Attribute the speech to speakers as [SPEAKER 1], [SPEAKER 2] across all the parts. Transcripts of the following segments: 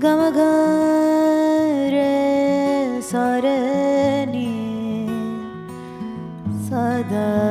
[SPEAKER 1] Gamagare Sarani Sada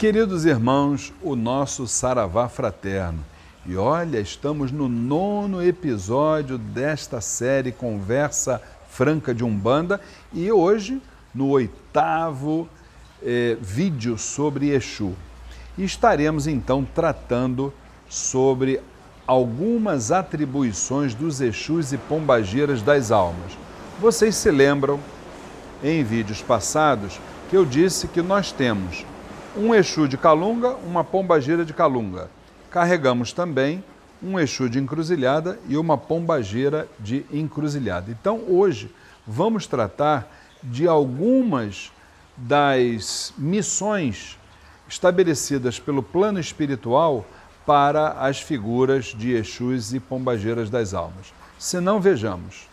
[SPEAKER 2] Queridos irmãos, o nosso Saravá fraterno. E olha, estamos no nono episódio desta série Conversa Franca de Umbanda e hoje no oitavo eh, vídeo sobre Exu. E estaremos então tratando sobre algumas atribuições dos Exus e Pombagiras das almas. Vocês se lembram, em vídeos passados, que eu disse que nós temos um Exu de Calunga, uma Pombagira de Calunga carregamos também um Exu de encruzilhada e uma pombageira de encruzilhada. Então, hoje, vamos tratar de algumas das missões estabelecidas pelo plano espiritual para as figuras de Exus e pombageiras das almas. Se não, vejamos.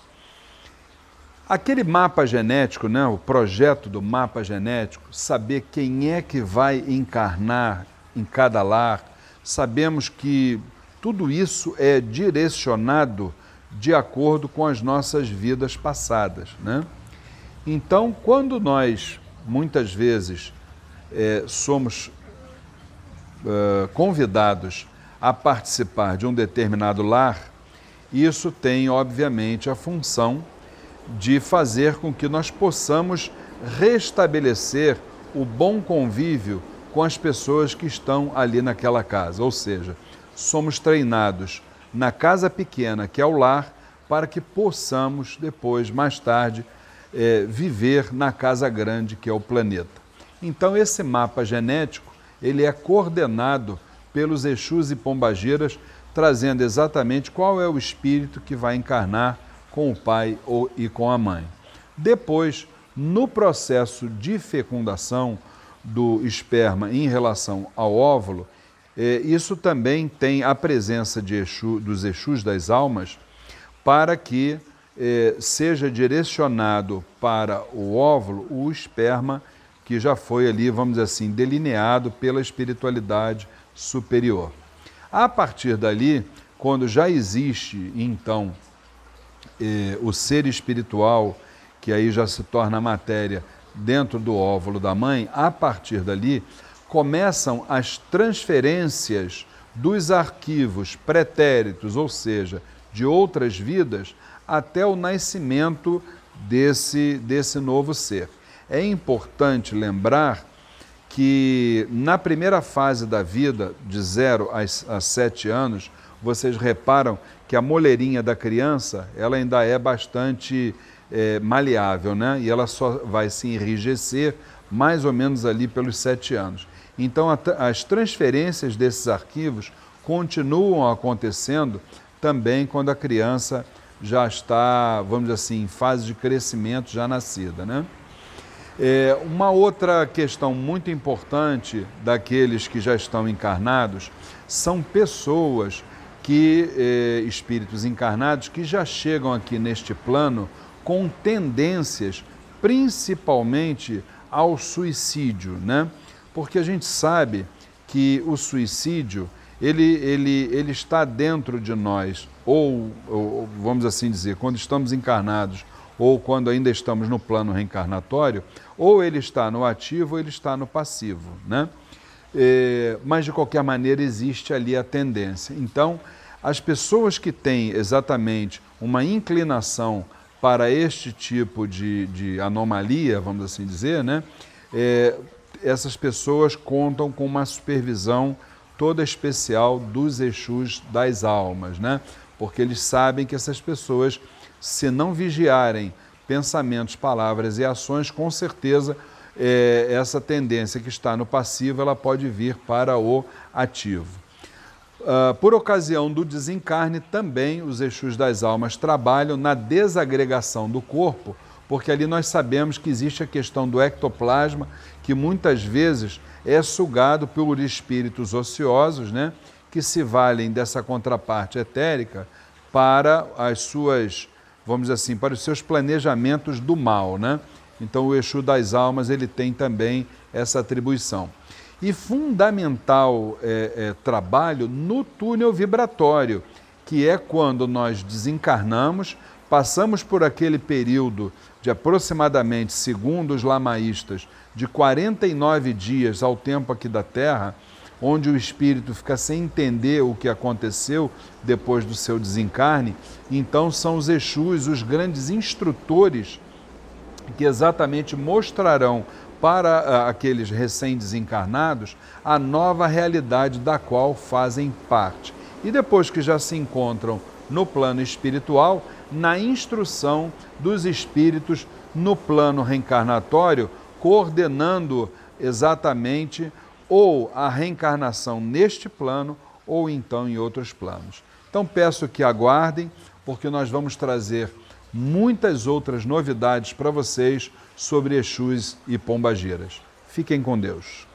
[SPEAKER 2] Aquele mapa genético, né, o projeto do mapa genético, saber quem é que vai encarnar em cada lar, sabemos que tudo isso é direcionado de acordo com as nossas vidas passadas. Né? Então, quando nós, muitas vezes, é, somos é, convidados a participar de um determinado lar, isso tem, obviamente, a função de fazer com que nós possamos restabelecer o bom convívio com as pessoas que estão ali naquela casa. Ou seja, somos treinados na casa pequena, que é o lar, para que possamos depois, mais tarde, é, viver na casa grande, que é o planeta. Então, esse mapa genético ele é coordenado pelos Exus e Pombagiras, trazendo exatamente qual é o espírito que vai encarnar com o pai ou, e com a mãe. Depois, no processo de fecundação, do esperma em relação ao óvulo, é, isso também tem a presença de Exu, dos Exus das almas para que é, seja direcionado para o óvulo o esperma que já foi ali, vamos dizer assim, delineado pela espiritualidade superior. A partir dali, quando já existe então é, o ser espiritual, que aí já se torna matéria dentro do óvulo da mãe, a partir dali começam as transferências dos arquivos pretéritos, ou seja, de outras vidas, até o nascimento desse, desse novo ser. É importante lembrar que na primeira fase da vida, de 0 a 7 anos, vocês reparam que a moleirinha da criança ela ainda é bastante é, maleável, né? E ela só vai se enrijecer mais ou menos ali pelos sete anos. Então, a, as transferências desses arquivos continuam acontecendo também quando a criança já está, vamos dizer assim, em fase de crescimento já nascida, né? É, uma outra questão muito importante daqueles que já estão encarnados são pessoas que, eh, espíritos encarnados, que já chegam aqui neste plano com tendências principalmente ao suicídio, né? Porque a gente sabe que o suicídio ele, ele, ele está dentro de nós, ou, ou vamos assim dizer, quando estamos encarnados ou quando ainda estamos no plano reencarnatório, ou ele está no ativo ou ele está no passivo, né? É, mas de qualquer maneira existe ali a tendência. Então, as pessoas que têm exatamente uma inclinação para este tipo de, de anomalia, vamos assim dizer, né? É, essas pessoas contam com uma supervisão toda especial dos Exus das almas, né? porque eles sabem que essas pessoas, se não vigiarem pensamentos, palavras e ações, com certeza é, essa tendência que está no passivo ela pode vir para o ativo. Uh, por ocasião do desencarne, também os Exus das almas trabalham na desagregação do corpo, porque ali nós sabemos que existe a questão do ectoplasma, que muitas vezes é sugado por espíritos ociosos, né, que se valem dessa contraparte etérica para as suas, vamos dizer assim, para os seus planejamentos do mal, né? Então o Exu das almas ele tem também essa atribuição. E fundamental é, é, trabalho no túnel vibratório, que é quando nós desencarnamos, passamos por aquele período de aproximadamente, segundo os lamaístas, de 49 dias ao tempo aqui da Terra, onde o espírito fica sem entender o que aconteceu depois do seu desencarne, então são os Exus, os grandes instrutores, que exatamente mostrarão para ah, aqueles recém-desencarnados a nova realidade da qual fazem parte. E depois que já se encontram no plano espiritual, na instrução dos espíritos no plano reencarnatório, coordenando exatamente ou a reencarnação neste plano ou então em outros planos. Então peço que aguardem, porque nós vamos trazer muitas outras novidades para vocês sobre Exus e Pombagiras. Fiquem com Deus.